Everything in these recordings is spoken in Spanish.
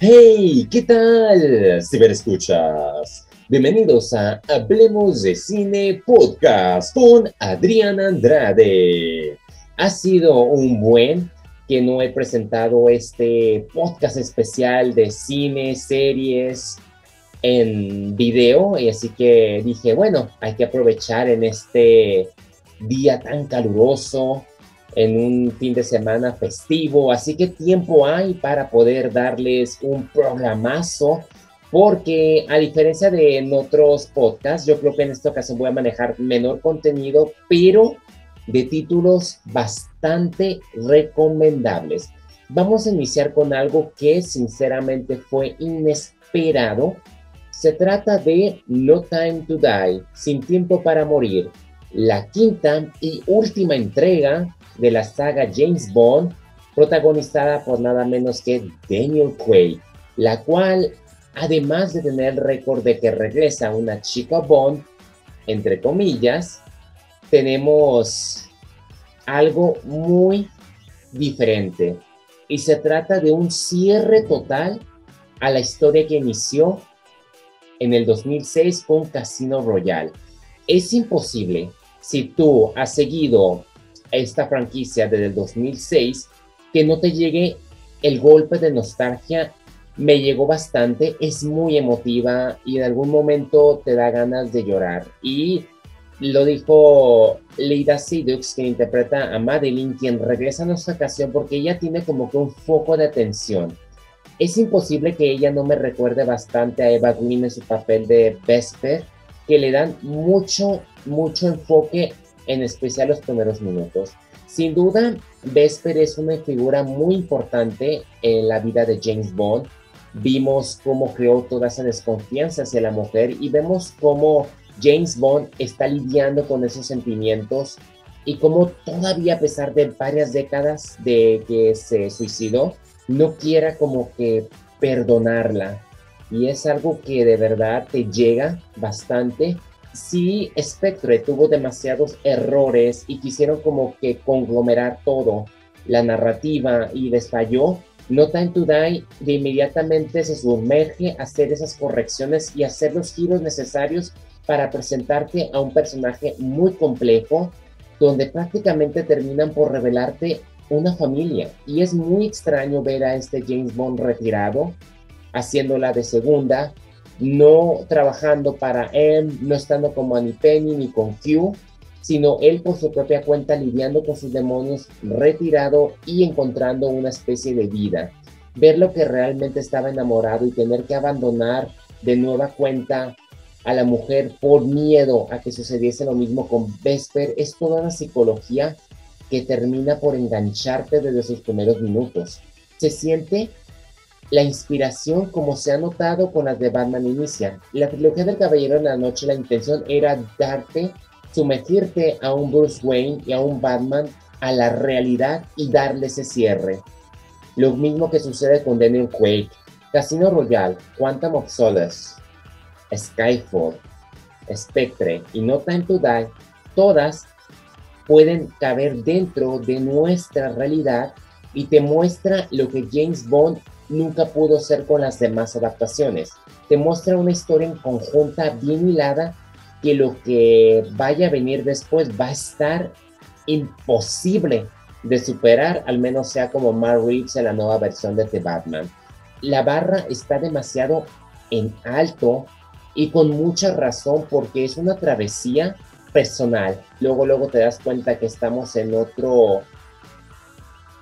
Hey, ¿qué tal? Ciberescuchas. Bienvenidos a Hablemos de Cine Podcast con Adrián Andrade. Ha sido un buen que no he presentado este podcast especial de cine, series en video, y así que dije, bueno, hay que aprovechar en este día tan caluroso, en un fin de semana festivo, así que tiempo hay para poder darles un programazo, porque a diferencia de en otros podcasts, yo creo que en esta ocasión voy a manejar menor contenido, pero de títulos bastante recomendables. Vamos a iniciar con algo que sinceramente fue inesperado. Se trata de No Time to Die, Sin Tiempo para Morir, la quinta y última entrega de la saga James Bond, protagonizada por nada menos que Daniel Craig, la cual, además de tener el récord de que regresa una chica Bond, entre comillas, tenemos algo muy diferente. Y se trata de un cierre total a la historia que inició en el 2006 con Casino Royale. Es imposible, si tú has seguido esta franquicia desde el 2006, que no te llegue el golpe de nostalgia. Me llegó bastante, es muy emotiva y en algún momento te da ganas de llorar. Y lo dijo Leida Sidux, que interpreta a Madeline, quien regresa a nuestra ocasión porque ella tiene como que un foco de atención. Es imposible que ella no me recuerde bastante a Eva Green en su papel de Vesper, que le dan mucho, mucho enfoque en especial los primeros minutos. Sin duda, Vesper es una figura muy importante en la vida de James Bond. Vimos cómo creó toda esa desconfianza hacia la mujer y vemos cómo James Bond está lidiando con esos sentimientos y cómo todavía a pesar de varias décadas de que se suicidó, no quiera como que perdonarla. Y es algo que de verdad te llega bastante sí Spectre tuvo demasiados errores y quisieron como que conglomerar todo, la narrativa y les falló, No Time to Die de inmediatamente se sumerge a hacer esas correcciones y hacer los giros necesarios para presentarte a un personaje muy complejo, donde prácticamente terminan por revelarte una familia. Y es muy extraño ver a este James Bond retirado, haciéndola de segunda, no trabajando para M, no estando Annie Penny ni con Q, sino él por su propia cuenta lidiando con sus demonios, retirado y encontrando una especie de vida. Ver lo que realmente estaba enamorado y tener que abandonar de nueva cuenta a la mujer por miedo a que sucediese lo mismo con Vesper es toda una psicología que termina por engancharte desde sus primeros minutos. Se siente la inspiración, como se ha notado con las de Batman Inicia. La trilogía del Caballero de la Noche, la intención era darte, sumergirte a un Bruce Wayne y a un Batman a la realidad y darle ese cierre. Lo mismo que sucede con Daniel Quake, Casino Royale, Quantum of Solace, Skyfall, Spectre y No Time to Die, todas pueden caber dentro de nuestra realidad y te muestra lo que James Bond nunca pudo ser con las demás adaptaciones. Te muestra una historia en conjunta bien hilada que lo que vaya a venir después va a estar imposible de superar, al menos sea como Mark Reeves en la nueva versión de The Batman. La barra está demasiado en alto y con mucha razón porque es una travesía personal. Luego, luego te das cuenta que estamos en otro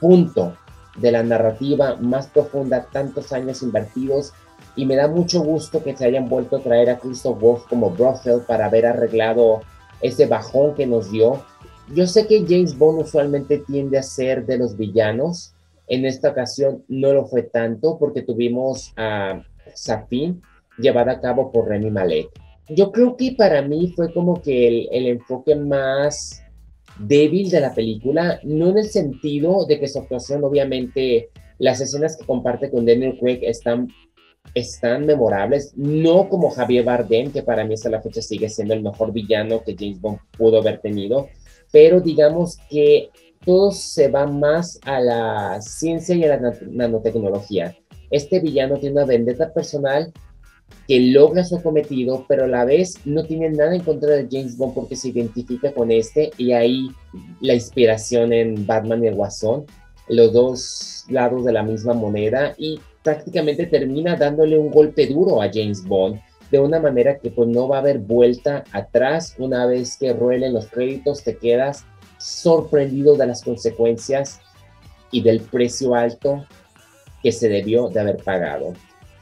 punto de la narrativa más profunda, tantos años invertidos, y me da mucho gusto que se hayan vuelto a traer a Christoph Wolf como Brothel para haber arreglado ese bajón que nos dio. Yo sé que James Bond usualmente tiende a ser de los villanos, en esta ocasión no lo fue tanto porque tuvimos a Safin llevada a cabo por Remy Malek. Yo creo que para mí fue como que el, el enfoque más débil de la película, no en el sentido de que su actuación, obviamente, las escenas que comparte con Daniel Craig están, están memorables, no como Javier Bardem, que para mí hasta la fecha sigue siendo el mejor villano que James Bond pudo haber tenido, pero digamos que todo se va más a la ciencia y a la nanotecnología. este villano tiene una vendetta personal que logra su cometido, pero a la vez no tiene nada en contra de James Bond porque se identifica con este y ahí la inspiración en Batman y el Guasón, los dos lados de la misma moneda y prácticamente termina dándole un golpe duro a James Bond de una manera que pues no va a haber vuelta atrás una vez que ruelen los créditos te quedas sorprendido de las consecuencias y del precio alto que se debió de haber pagado.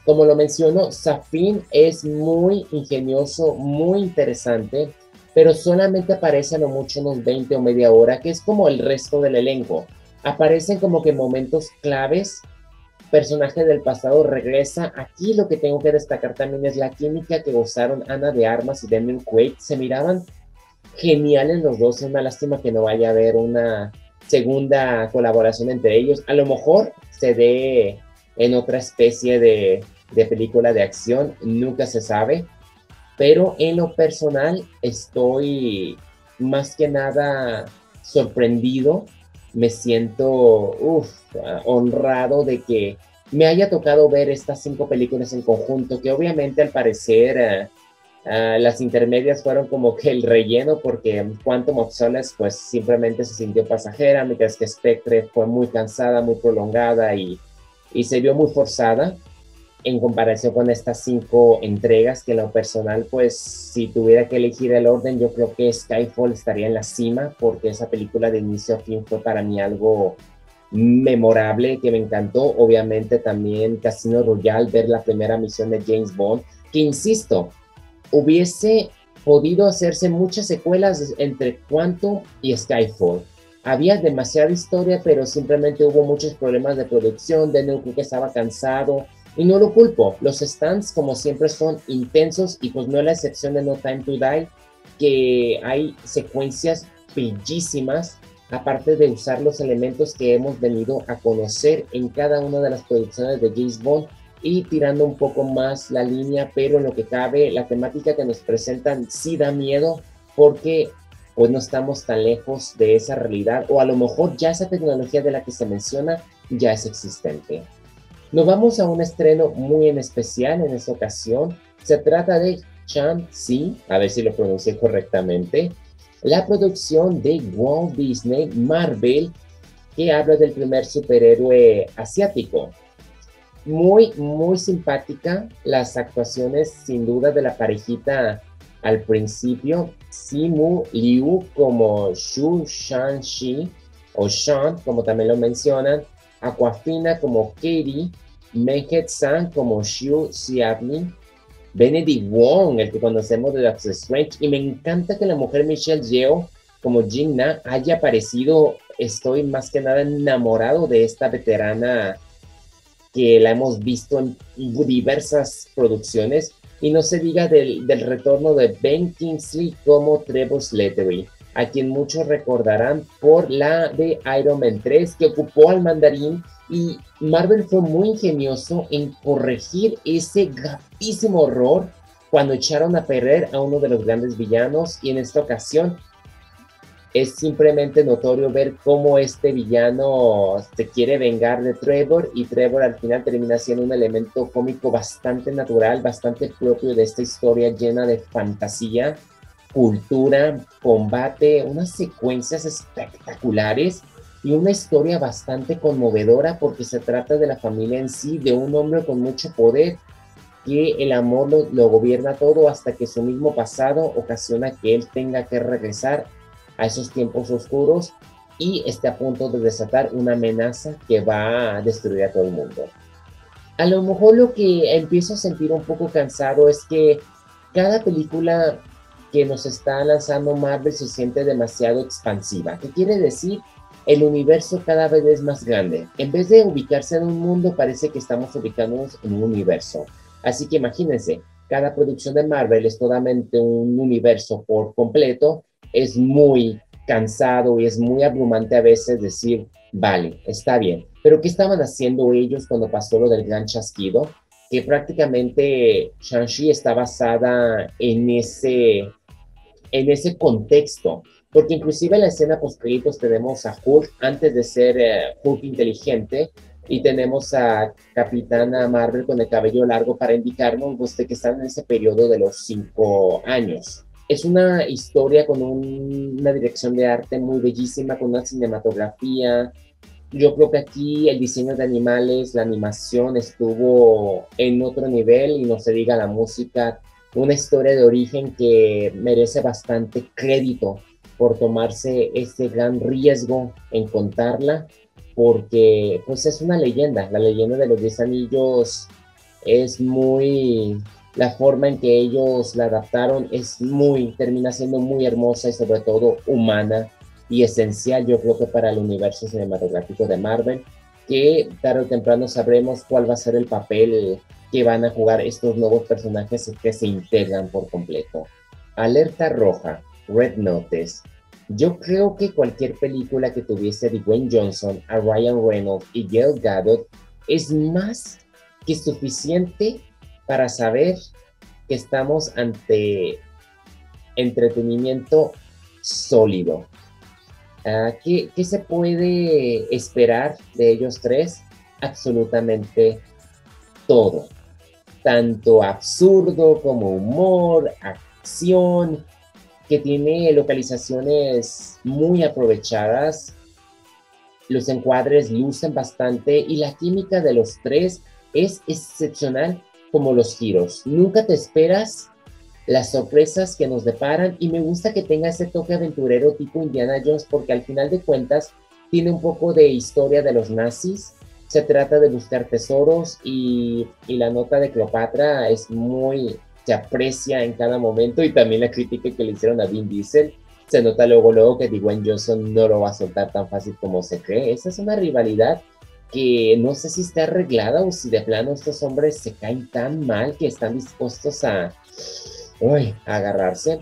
Como lo mencionó, Safin es muy ingenioso, muy interesante, pero solamente aparece a lo mucho unos 20 o media hora, que es como el resto del elenco. Aparecen como que momentos claves. Personaje del pasado regresa. Aquí lo que tengo que destacar también es la química que gozaron Ana de Armas y Daniel Quaid. Se miraban geniales los dos. Es una lástima que no vaya a haber una segunda colaboración entre ellos. A lo mejor se dé en otra especie de, de película de acción, nunca se sabe, pero en lo personal estoy más que nada sorprendido, me siento honrado de que me haya tocado ver estas cinco películas en conjunto, que obviamente al parecer eh, eh, las intermedias fueron como que el relleno, porque Quantum of Solace pues simplemente se sintió pasajera, mientras que Spectre fue muy cansada, muy prolongada y, y se vio muy forzada en comparación con estas cinco entregas, que en lo personal, pues si tuviera que elegir el orden, yo creo que Skyfall estaría en la cima, porque esa película de inicio a fin fue para mí algo memorable, que me encantó. Obviamente también Casino Royale, ver la primera misión de James Bond, que insisto, hubiese podido hacerse muchas secuelas entre Quantum y Skyfall. Había demasiada historia, pero simplemente hubo muchos problemas de producción. Daniel que estaba cansado, y no lo culpo, los stands como siempre son intensos y pues no es la excepción de No Time to Die, que hay secuencias bellísimas, aparte de usar los elementos que hemos venido a conocer en cada una de las producciones de James Bond y tirando un poco más la línea, pero en lo que cabe, la temática que nos presentan sí da miedo porque pues no estamos tan lejos de esa realidad o a lo mejor ya esa tecnología de la que se menciona ya es existente. Nos vamos a un estreno muy en especial en esta ocasión. Se trata de Chan-Si, a ver si lo pronuncié correctamente, la producción de Walt Disney Marvel, que habla del primer superhéroe asiático. Muy, muy simpática las actuaciones, sin duda, de la parejita al principio. Simu Liu como Shu Shan-Shi, o Shan, como también lo mencionan. Aquafina como Katie, Menhet San como Xiu Xiaomi, Benedict Wong, el que conocemos de Doctor Strange, y me encanta que la mujer Michelle Yeoh como Jin Na haya aparecido. Estoy más que nada enamorado de esta veterana que la hemos visto en diversas producciones y no se diga del, del retorno de Ben Kingsley como Trevor Slattery, a quien muchos recordarán por la de Iron Man 3 que ocupó al mandarín y Marvel fue muy ingenioso en corregir ese gravísimo error cuando echaron a perder a uno de los grandes villanos y en esta ocasión es simplemente notorio ver cómo este villano se quiere vengar de Trevor y Trevor al final termina siendo un elemento cómico bastante natural, bastante propio de esta historia llena de fantasía, cultura, combate, unas secuencias espectaculares y una historia bastante conmovedora porque se trata de la familia en sí, de un hombre con mucho poder, que el amor lo, gobierna todo hasta que su mismo pasado ocasiona que él tenga que regresar a esos tiempos oscuros y esté a punto de desatar una amenaza que va a destruir a todo el mundo. A lo mejor lo que empiezo a sentir un poco cansado es que cada película que nos está lanzando Marvel se siente demasiado expansiva. ¿Qué quiere decir? el universo cada vez es más grande. En vez de ubicarse en un mundo, parece que estamos ubicándonos en un universo. Así que imagínense, cada producción de Marvel es totalmente un universo por completo. Es muy cansado y es muy abrumante a veces decir, vale, está bien. Pero ¿qué estaban haciendo ellos cuando pasó lo del gran chasquido? Que prácticamente Shang-Chi está basada en ese, en ese contexto porque inclusive en la escena post tenemos a Hulk antes de ser eh, Hulk inteligente, y tenemos a Capitana Marvel con el cabello largo para indicarnos pues, que están en ese periodo de los cinco años. Es una historia con una dirección de arte muy bellísima, con una cinematografía. Yo creo que aquí el diseño de animales, la animación estuvo en otro nivel y no se diga la música, una historia de origen que merece bastante crédito por tomarse este gran riesgo en contarla porque pues es una leyenda, la leyenda de los 10 anillos es muy, la forma en que ellos la adaptaron es muy, termina siendo muy hermosa y sobre todo humana y esencial yo creo que para el universo cinematográfico de Marvel, que tarde o temprano sabremos cuál va a ser el papel que van a jugar estos nuevos personajes que se integran por completo. Alerta roja, Red Notice, yo creo que cualquier película que tuviese Dwayne Johnson, a Ryan Reynolds y Gail Gadot es más que suficiente para saber que estamos ante entretenimiento sólido. Ah, ¿qué, ¿Qué se puede esperar de ellos tres? Absolutamente todo. Tanto absurdo como humor, acción, que tiene localizaciones muy aprovechadas. Los encuadres lucen bastante y la química de los tres es excepcional como los giros. Nunca te esperas las sorpresas que nos deparan y me gusta que tenga ese toque aventurero tipo Indiana Jones porque al final de cuentas tiene un poco de historia de los nazis. Se trata de buscar tesoros y, y la nota de Cleopatra es muy se aprecia en cada momento y también la crítica que le hicieron a Vin Diesel. Se nota luego, luego que Dwayne Johnson no lo va a soltar tan fácil como se cree. Esa es una rivalidad que no sé si está arreglada o si de plano estos hombres se caen tan mal que están dispuestos a, agarrarse.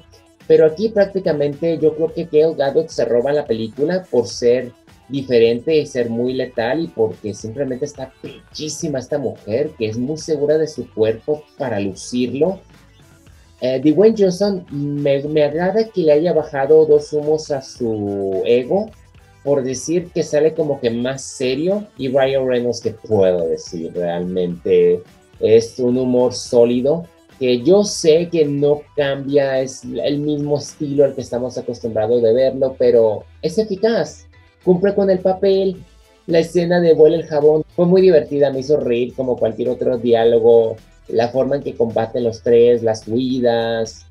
Pero aquí prácticamente yo creo que Gail Gadot se roba la película por ser diferente y ser muy letal y porque simplemente está bellísima esta mujer que es muy segura de su cuerpo para lucirlo eh, Dwayne Johnson me, me, agrada que le haya bajado dos humos a su ego por decir que sale como que más serio y Ryan Reynolds que puedo decir realmente es un humor sólido que yo sé que no cambia, es el mismo estilo al que estamos acostumbrados de verlo, pero es eficaz, cumple con el papel. La escena de vuelo el jabón fue muy divertida, me hizo reír como cualquier otro diálogo la forma en que combaten los tres, las huidas,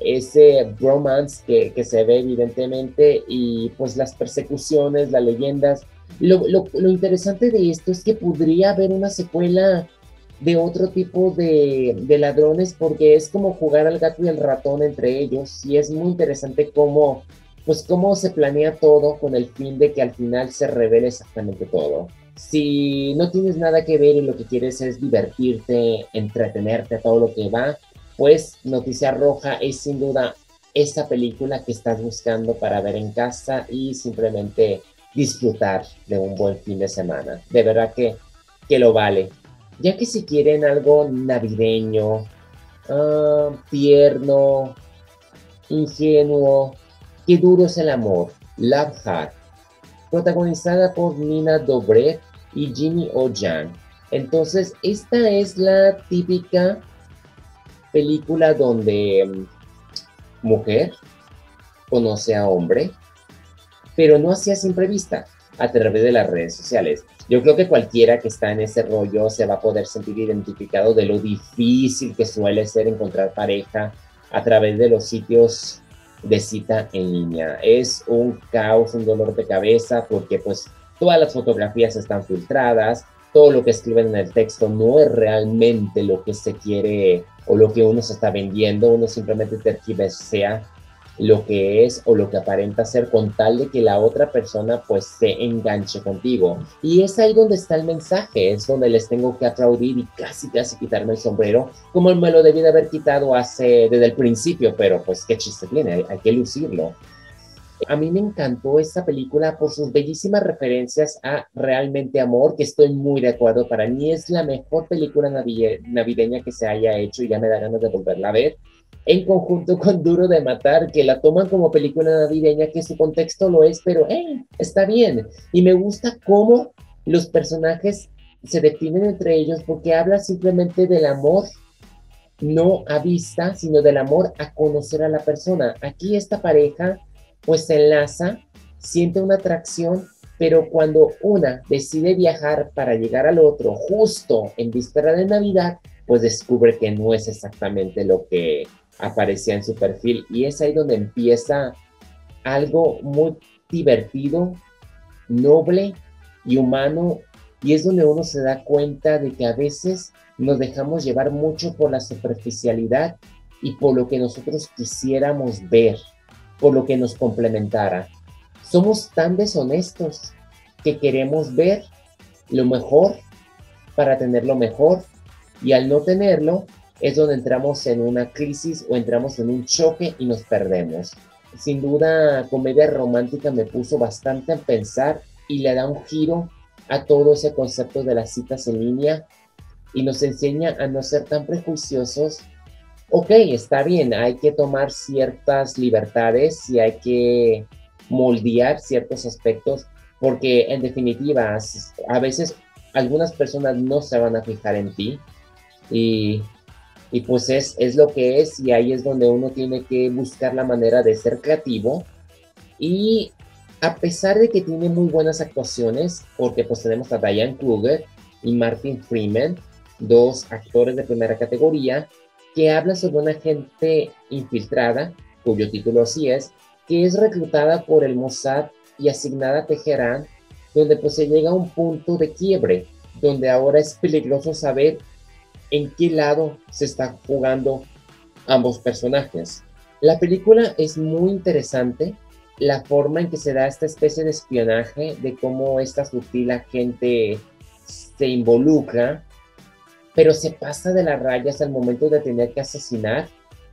ese bromance que, que, se ve evidentemente y pues las persecuciones, las leyendas. Lo, lo, lo, interesante de esto es que podría haber una secuela de otro tipo de, de, ladrones porque es como jugar al gato y al ratón entre ellos y es muy interesante cómo pues cómo se planea todo con el fin de que al final se revele exactamente todo. Si no tienes nada que ver y lo que quieres es divertirte, entretenerte, todo lo que va, pues Noticia Roja es sin duda esa película que estás buscando para ver en casa y simplemente disfrutar de un buen fin de semana. De verdad que, que lo vale. Ya que si quieren algo navideño, ah, tierno, ingenuo, qué duro es el amor, Love Heart protagonizada por Nina Dobrev y Jimmy O'Jan. Entonces, esta es la típica película donde mm, mujer conoce a hombre, pero no hacía siempre vista a través de las redes sociales. Yo creo que cualquiera que está en ese rollo se va a poder sentir identificado de lo difícil que suele ser encontrar pareja a través de los sitios de cita en línea. Es un caos, un dolor de cabeza porque pues todas las fotografías están filtradas, todo lo que escriben en el texto no es realmente lo que se quiere o lo que uno se está vendiendo, uno simplemente tergiversea lo que es o lo que aparenta ser con tal de que la otra persona pues se enganche contigo. Y es ahí donde está el mensaje, es donde les tengo que aplaudir y casi casi quitarme el sombrero, como me lo debí de haber quitado hace desde el principio, pero pues qué chiste tiene, hay, que lucirlo. A mí me encantó esta película por sus bellísimas referencias a Realmente Amor, que estoy muy de acuerdo. Para mí es la mejor película navideña que se haya hecho y ya me da ganas de volverla a ver en conjunto con Duro de Matar, que la toman como película navideña, que su contexto lo es, pero eh, está bien. Y me gusta cómo los personajes se definen entre ellos porque habla simplemente del amor no a vista, sino del amor a conocer a la persona. Aquí esta pareja pues se enlaza, siente una atracción, pero cuando una decide viajar para llegar al otro justo en víspera de Navidad, pues descubre que no es exactamente lo que aparecía en su perfil. Y es ahí donde empieza algo muy divertido, noble y humano y es donde uno se da cuenta de que a veces nos dejamos llevar mucho por la superficialidad y por lo que nosotros quisiéramos ver, por lo que nos complementara. Somos tan deshonestos que queremos ver lo mejor para tener lo mejor y al no tenerlo es donde entramos en una crisis o entramos en un choque y nos perdemos. Sin duda, comedia romántica me puso bastante a pensar y le da un giro a todo ese concepto de las citas en línea y nos enseña a no ser tan prejuiciosos. Ok, está bien, hay que tomar ciertas libertades y hay que moldear ciertos aspectos porque en definitiva a veces algunas personas no se van a fijar en ti y, y pues es, es lo que es y ahí es donde uno tiene que buscar la manera de ser creativo. Y a pesar de que tiene muy buenas actuaciones, porque pues tenemos a Diane Kruger y Martin Freeman, dos actores de primera categoría, que hablan sobre una gente infiltrada, cuyo título así es, que es reclutada por el Mossad y asignada a Teherán, donde pues se llega a un punto de quiebre, donde ahora es peligroso saber en qué lado se está jugando ambos personajes. La película es muy interesante, la forma en que se da esta especie de espionaje, de cómo esta sutil agente se involucra, pero se pasa de las rayas al momento de tener que asesinar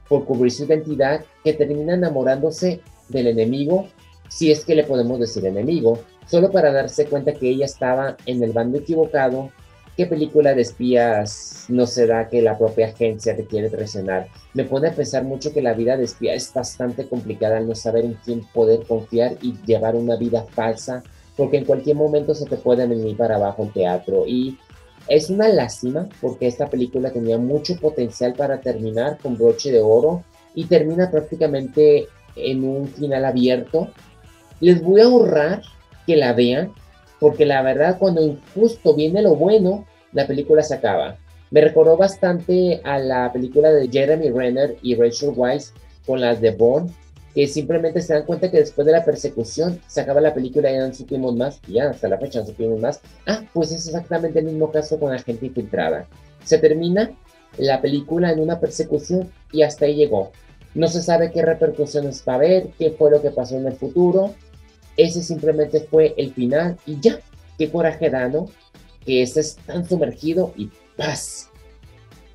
por cubrir su identidad, que termina enamorándose del enemigo, si es que le podemos decir enemigo, solo para darse cuenta que ella estaba en el bando equivocado ¿Qué película de espías no se da que la propia agencia te quiere traicionar? Me pone a pensar mucho que la vida de espía es bastante complicada al no saber en quién poder confiar y llevar una vida falsa, porque en cualquier momento se te puede venir para abajo el teatro. Y es una lástima porque esta película tenía mucho potencial para terminar con broche de oro y termina prácticamente en un final abierto. Les voy a ahorrar que la vean porque la verdad cuando justo viene lo bueno, la película se acaba. Me recordó bastante a la película de Jeremy Renner y Rachel Weisz con las de Bond, que simplemente se dan cuenta que después de la persecución se acaba la película y ya no supimos más, y ya hasta la fecha no supimos más. Ah, pues es exactamente el mismo caso con la gente infiltrada. Se termina la película en una persecución y hasta ahí llegó. No se sabe qué repercusiones va a haber, qué fue lo que pasó en el futuro, ese simplemente fue el final y ya, qué coraje da, ¿no? Que estés tan sumergido y paz.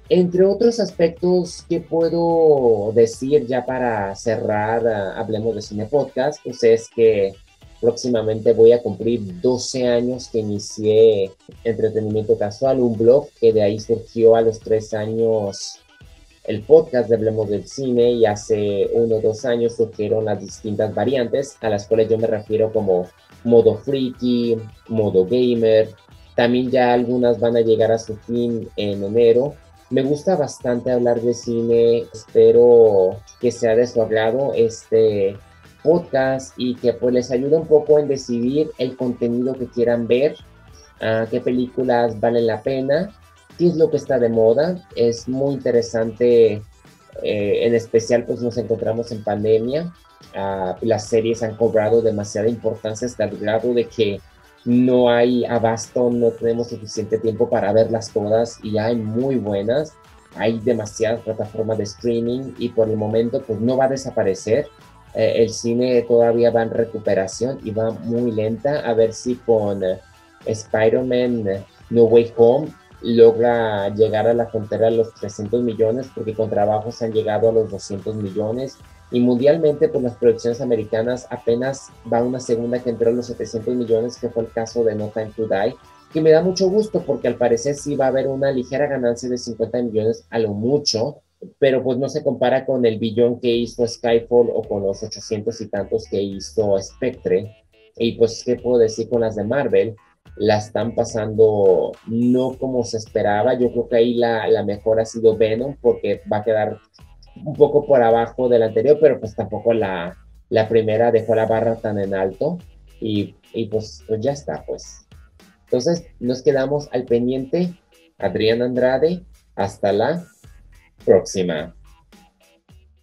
Entre otros aspectos que puedo decir ya para cerrar, ah, hablemos de cine podcast, pues es que próximamente voy a cumplir 12 años que inicié entretenimiento casual, un blog que de ahí surgió a los 3 años el podcast de Hablemos del Cine y hace uno o dos años surgieron las distintas variantes a las cuales yo me refiero como modo freaky, modo gamer. También ya algunas van a llegar a su fin en enero. Me gusta bastante hablar de cine. Espero que sea de su agrado este podcast y que pues les ayude un poco en decidir el contenido que quieran ver, a qué películas valen la pena qué es lo que está de moda. Es muy interesante, eh, en especial pues nos encontramos en pandemia. Ah, las series han cobrado demasiada importancia hasta el grado de que no hay abasto, no tenemos suficiente tiempo para verlas todas y hay muy buenas. Hay demasiadas plataformas de streaming y por el momento pues no va a desaparecer. Eh, el cine todavía va en recuperación y va muy lenta. A ver si con eh, Spider-Man No Way Home logra llegar a la frontera de los 300 millones, porque con trabajos han llegado a los 200 millones. Y mundialmente, pues las producciones americanas apenas va una segunda que entró a los 700 millones, que fue el caso de No Time to Die, que me da mucho gusto porque al parecer sí va a haber una ligera ganancia de 50 millones a lo mucho, pero pues no se compara con el billón que hizo Skyfall o con los 800 y tantos que hizo Spectre. Y pues, ¿qué puedo decir con las de Marvel? la están pasando no como se esperaba. Yo creo que ahí la, la mejor ha sido Venom porque va a quedar un poco por abajo del anterior, pero pues tampoco la, la primera dejó la barra tan en alto y, y pues, pues ya está, pues. Entonces nos quedamos al pendiente. Adrián Andrade, hasta la próxima.